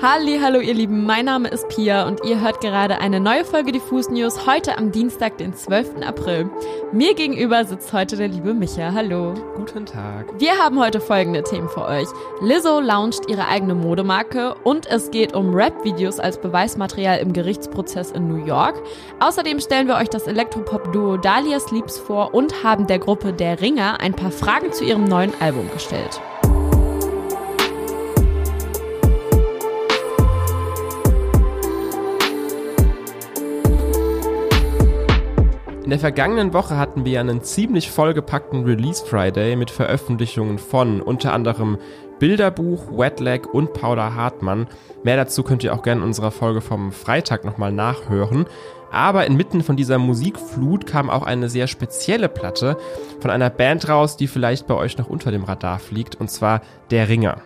Halli, hallo ihr Lieben, mein Name ist Pia und ihr hört gerade eine neue Folge Diffus News heute am Dienstag, den 12. April. Mir gegenüber sitzt heute der liebe Micha. Hallo. Guten Tag. Wir haben heute folgende Themen für euch. Lizzo launcht ihre eigene Modemarke und es geht um Rap-Videos als Beweismaterial im Gerichtsprozess in New York. Außerdem stellen wir euch das Elektropop-Duo Dahlia Sleeps vor und haben der Gruppe Der Ringer ein paar Fragen zu ihrem neuen Album gestellt. In der vergangenen Woche hatten wir einen ziemlich vollgepackten Release Friday mit Veröffentlichungen von unter anderem Bilderbuch, Wetlag und Paula Hartmann. Mehr dazu könnt ihr auch gerne in unserer Folge vom Freitag nochmal nachhören. Aber inmitten von dieser Musikflut kam auch eine sehr spezielle Platte von einer Band raus, die vielleicht bei euch noch unter dem Radar fliegt, und zwar Der Ringer.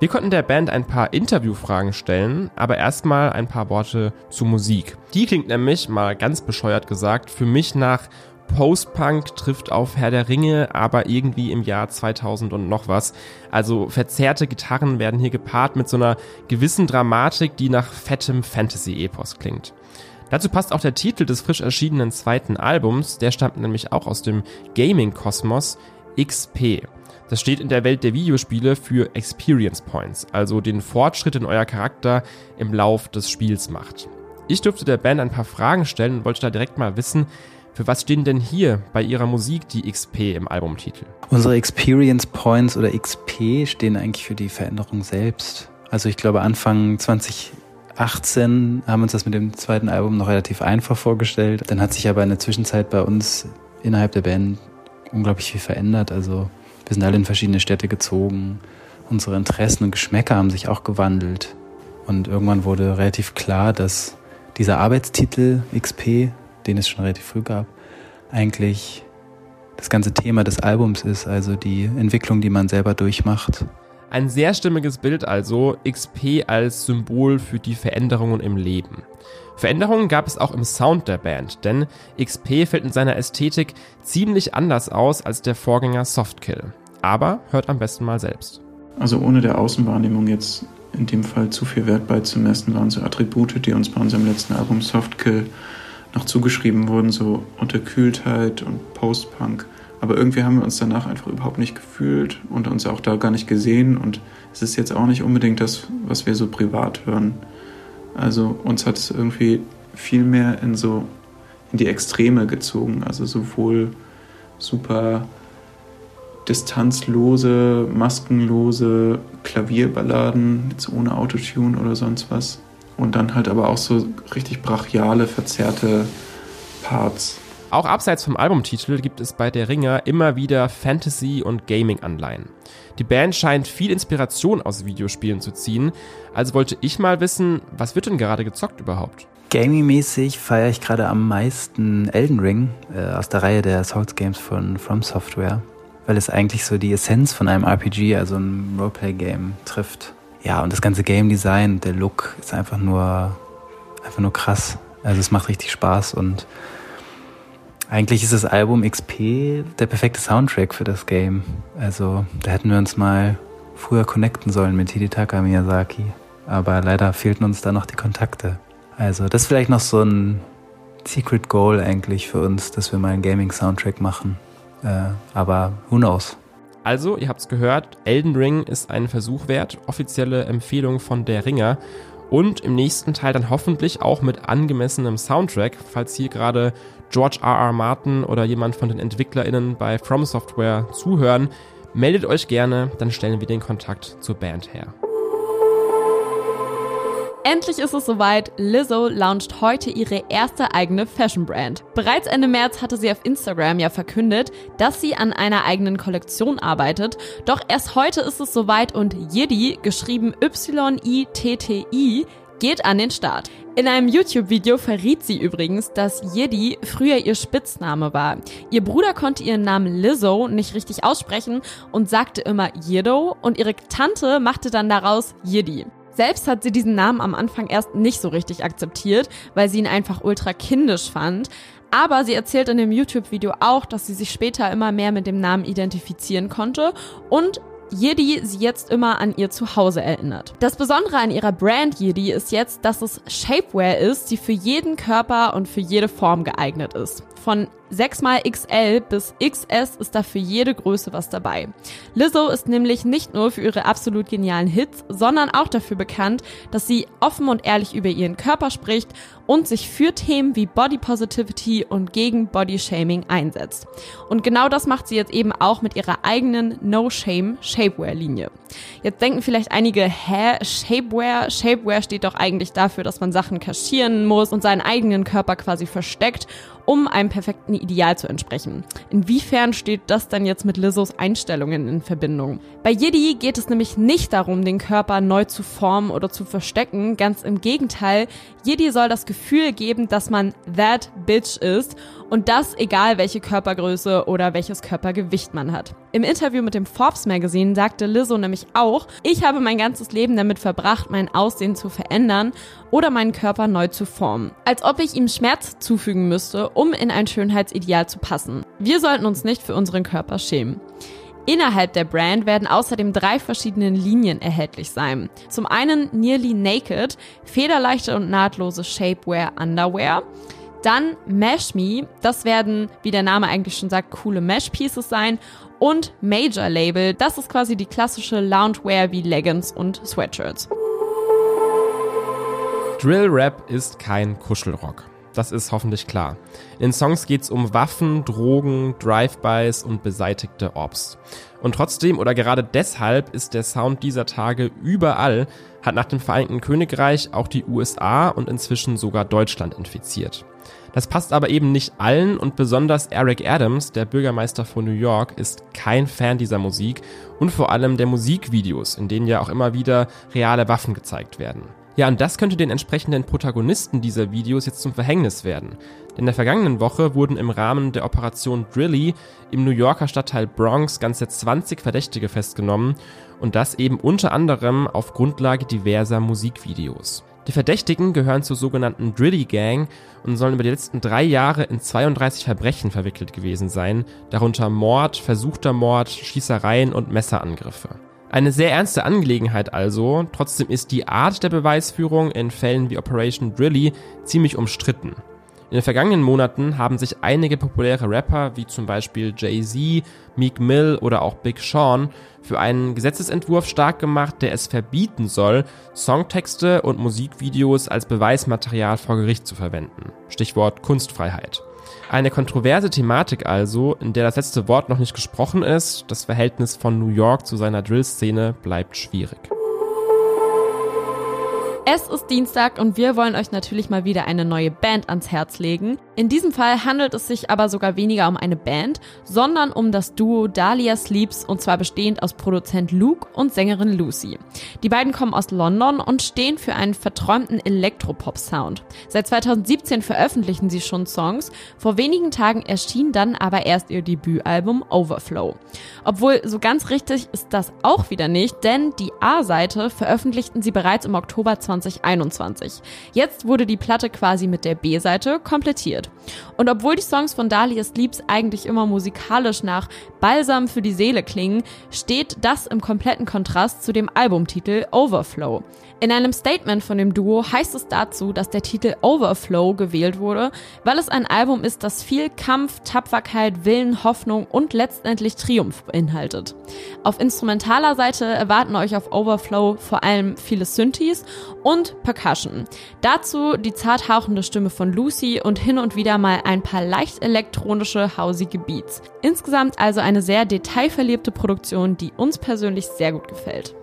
Wir konnten der Band ein paar Interviewfragen stellen, aber erstmal ein paar Worte zu Musik. Die klingt nämlich, mal ganz bescheuert gesagt, für mich nach Post-Punk trifft auf Herr der Ringe, aber irgendwie im Jahr 2000 und noch was. Also verzerrte Gitarren werden hier gepaart mit so einer gewissen Dramatik, die nach fettem Fantasy-Epos klingt. Dazu passt auch der Titel des frisch erschienenen zweiten Albums, der stammt nämlich auch aus dem Gaming-Kosmos, XP. Das steht in der Welt der Videospiele für Experience Points, also den Fortschritt, den euer Charakter im Lauf des Spiels macht. Ich durfte der Band ein paar Fragen stellen und wollte da direkt mal wissen, für was stehen denn hier bei ihrer Musik die XP im Albumtitel? Unsere Experience Points oder XP stehen eigentlich für die Veränderung selbst. Also ich glaube Anfang 2018 haben uns das mit dem zweiten Album noch relativ einfach vorgestellt. Dann hat sich aber in der Zwischenzeit bei uns innerhalb der Band unglaublich viel verändert. Also wir sind alle in verschiedene Städte gezogen. Unsere Interessen und Geschmäcker haben sich auch gewandelt. Und irgendwann wurde relativ klar, dass dieser Arbeitstitel XP, den es schon relativ früh gab, eigentlich das ganze Thema des Albums ist, also die Entwicklung, die man selber durchmacht. Ein sehr stimmiges Bild also, XP als Symbol für die Veränderungen im Leben. Veränderungen gab es auch im Sound der Band, denn XP fällt in seiner Ästhetik ziemlich anders aus als der Vorgänger Softkill. Aber hört am besten mal selbst. Also ohne der Außenwahrnehmung jetzt in dem Fall zu viel Wert beizumessen, waren so Attribute, die uns bei unserem letzten Album Softkill noch zugeschrieben wurden, so Unterkühltheit und Postpunk. Aber irgendwie haben wir uns danach einfach überhaupt nicht gefühlt und uns auch da gar nicht gesehen. Und es ist jetzt auch nicht unbedingt das, was wir so privat hören. Also uns hat es irgendwie viel mehr in so in die Extreme gezogen. Also sowohl super distanzlose, maskenlose Klavierballaden, jetzt ohne Autotune oder sonst was. Und dann halt aber auch so richtig brachiale, verzerrte Parts. Auch abseits vom Albumtitel gibt es bei der Ringer immer wieder Fantasy- und Gaming-Anleihen. Die Band scheint viel Inspiration aus Videospielen zu ziehen, also wollte ich mal wissen, was wird denn gerade gezockt überhaupt? Gaming-mäßig feiere ich gerade am meisten Elden Ring äh, aus der Reihe der Souls Games von From Software, weil es eigentlich so die Essenz von einem RPG, also ein Roleplay-Game, trifft. Ja, und das ganze Game Design, der Look ist einfach nur, einfach nur krass. Also es macht richtig Spaß und eigentlich ist das Album XP der perfekte Soundtrack für das Game. Also da hätten wir uns mal früher connecten sollen mit Hidetaka Miyazaki. Aber leider fehlten uns da noch die Kontakte. Also das ist vielleicht noch so ein Secret Goal eigentlich für uns, dass wir mal einen Gaming-Soundtrack machen. Äh, aber who knows? Also, ihr habt's gehört, Elden Ring ist ein Versuch wert. Offizielle Empfehlung von der Ringer und im nächsten Teil dann hoffentlich auch mit angemessenem Soundtrack, falls hier gerade George R. R. Martin oder jemand von den EntwicklerInnen bei From Software zuhören, meldet euch gerne, dann stellen wir den Kontakt zur Band her. Endlich ist es soweit. Lizzo launcht heute ihre erste eigene Fashion Brand. Bereits Ende März hatte sie auf Instagram ja verkündet, dass sie an einer eigenen Kollektion arbeitet. Doch erst heute ist es soweit und Yiddy, geschrieben Y-I-T-T-I, geht an den Start. In einem YouTube-Video verriet sie übrigens, dass Yiddy früher ihr Spitzname war. Ihr Bruder konnte ihren Namen Lizzo nicht richtig aussprechen und sagte immer Yiddo und ihre Tante machte dann daraus Yiddy. Selbst hat sie diesen Namen am Anfang erst nicht so richtig akzeptiert, weil sie ihn einfach ultra kindisch fand. Aber sie erzählt in dem YouTube-Video auch, dass sie sich später immer mehr mit dem Namen identifizieren konnte und Yidi sie jetzt immer an ihr Zuhause erinnert. Das Besondere an ihrer Brand Yidi ist jetzt, dass es Shapewear ist, die für jeden Körper und für jede Form geeignet ist. Von 6xL bis XS ist da für jede Größe was dabei. Lizzo ist nämlich nicht nur für ihre absolut genialen Hits, sondern auch dafür bekannt, dass sie offen und ehrlich über ihren Körper spricht und sich für Themen wie Body Positivity und gegen Body Shaming einsetzt. Und genau das macht sie jetzt eben auch mit ihrer eigenen No Shame Shapewear Linie. Jetzt denken vielleicht einige, hä, Shapewear? Shapewear steht doch eigentlich dafür, dass man Sachen kaschieren muss und seinen eigenen Körper quasi versteckt um einem perfekten Ideal zu entsprechen. Inwiefern steht das dann jetzt mit Lizzos Einstellungen in Verbindung? Bei Yiddy geht es nämlich nicht darum, den Körper neu zu formen oder zu verstecken. Ganz im Gegenteil, Yiddy soll das Gefühl geben, dass man that bitch ist und das egal welche Körpergröße oder welches Körpergewicht man hat. Im Interview mit dem Forbes Magazine sagte Lizzo nämlich auch, ich habe mein ganzes Leben damit verbracht, mein Aussehen zu verändern oder meinen Körper neu zu formen. Als ob ich ihm Schmerz zufügen müsste, um in ein Schönheitsideal zu passen. Wir sollten uns nicht für unseren Körper schämen. Innerhalb der Brand werden außerdem drei verschiedene Linien erhältlich sein. Zum einen Nearly Naked, federleichte und nahtlose Shapewear Underwear. Dann Mesh Me, das werden, wie der Name eigentlich schon sagt, coole Mesh Pieces sein. Und Major Label, das ist quasi die klassische Loungewear wie Leggings und Sweatshirts. Drill Rap ist kein Kuschelrock. Das ist hoffentlich klar. In den Songs geht's um Waffen, Drogen, Drive-Bys und beseitigte Ops. Und trotzdem oder gerade deshalb ist der Sound dieser Tage überall, hat nach dem Vereinigten Königreich auch die USA und inzwischen sogar Deutschland infiziert. Das passt aber eben nicht allen und besonders Eric Adams, der Bürgermeister von New York, ist kein Fan dieser Musik und vor allem der Musikvideos, in denen ja auch immer wieder reale Waffen gezeigt werden. Ja, und das könnte den entsprechenden Protagonisten dieser Videos jetzt zum Verhängnis werden. Denn in der vergangenen Woche wurden im Rahmen der Operation Drilly im New Yorker Stadtteil Bronx ganze 20 Verdächtige festgenommen und das eben unter anderem auf Grundlage diverser Musikvideos. Die Verdächtigen gehören zur sogenannten Drilly Gang und sollen über die letzten drei Jahre in 32 Verbrechen verwickelt gewesen sein, darunter Mord, versuchter Mord, Schießereien und Messerangriffe. Eine sehr ernste Angelegenheit also, trotzdem ist die Art der Beweisführung in Fällen wie Operation Drilly ziemlich umstritten. In den vergangenen Monaten haben sich einige populäre Rapper wie zum Beispiel Jay-Z, Meek Mill oder auch Big Sean für einen Gesetzesentwurf stark gemacht, der es verbieten soll, Songtexte und Musikvideos als Beweismaterial vor Gericht zu verwenden. Stichwort Kunstfreiheit. Eine kontroverse Thematik also, in der das letzte Wort noch nicht gesprochen ist. Das Verhältnis von New York zu seiner Drill-Szene bleibt schwierig. Es ist Dienstag und wir wollen euch natürlich mal wieder eine neue Band ans Herz legen. In diesem Fall handelt es sich aber sogar weniger um eine Band, sondern um das Duo Dahlia Sleeps und zwar bestehend aus Produzent Luke und Sängerin Lucy. Die beiden kommen aus London und stehen für einen verträumten Elektropop-Sound. Seit 2017 veröffentlichen sie schon Songs, vor wenigen Tagen erschien dann aber erst ihr Debütalbum Overflow. Obwohl so ganz richtig ist das auch wieder nicht, denn die A-Seite veröffentlichten sie bereits im Oktober 2020 2021. Jetzt wurde die Platte quasi mit der B-Seite komplettiert. Und obwohl die Songs von Dahlia Sleeps eigentlich immer musikalisch nach Balsam für die Seele klingen, steht das im kompletten Kontrast zu dem Albumtitel Overflow. In einem Statement von dem Duo heißt es dazu, dass der Titel Overflow gewählt wurde, weil es ein Album ist, das viel Kampf, Tapferkeit, Willen, Hoffnung und letztendlich Triumph beinhaltet. Auf instrumentaler Seite erwarten euch auf Overflow vor allem viele Synthes und Percussion. Dazu die zart hauchende Stimme von Lucy und hin und wieder mal ein paar leicht elektronische, hausige Beats. Insgesamt also eine sehr detailverliebte Produktion, die uns persönlich sehr gut gefällt.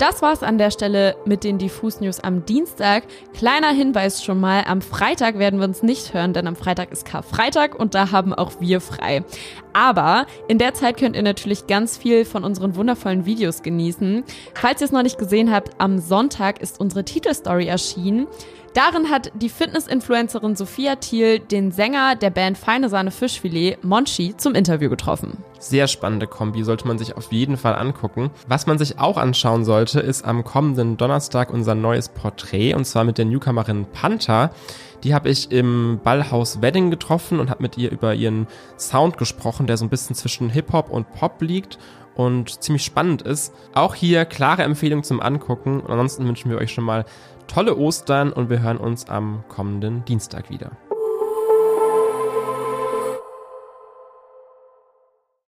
Das war's an der Stelle mit den Diffus News am Dienstag. Kleiner Hinweis schon mal, am Freitag werden wir uns nicht hören, denn am Freitag ist Karfreitag und da haben auch wir frei. Aber in der Zeit könnt ihr natürlich ganz viel von unseren wundervollen Videos genießen. Falls ihr es noch nicht gesehen habt, am Sonntag ist unsere Titelstory erschienen. Darin hat die Fitness-Influencerin Sophia Thiel den Sänger der Band Feine Sahne Fischfilet, Monchi, zum Interview getroffen. Sehr spannende Kombi, sollte man sich auf jeden Fall angucken. Was man sich auch anschauen sollte, ist am kommenden Donnerstag unser neues Porträt, und zwar mit der Newcomerin Panther. Die habe ich im Ballhaus Wedding getroffen und habe mit ihr über ihren Sound gesprochen, der so ein bisschen zwischen Hip-Hop und Pop liegt und ziemlich spannend ist. Auch hier klare Empfehlung zum Angucken. Ansonsten wünschen wir euch schon mal tolle Ostern und wir hören uns am kommenden Dienstag wieder.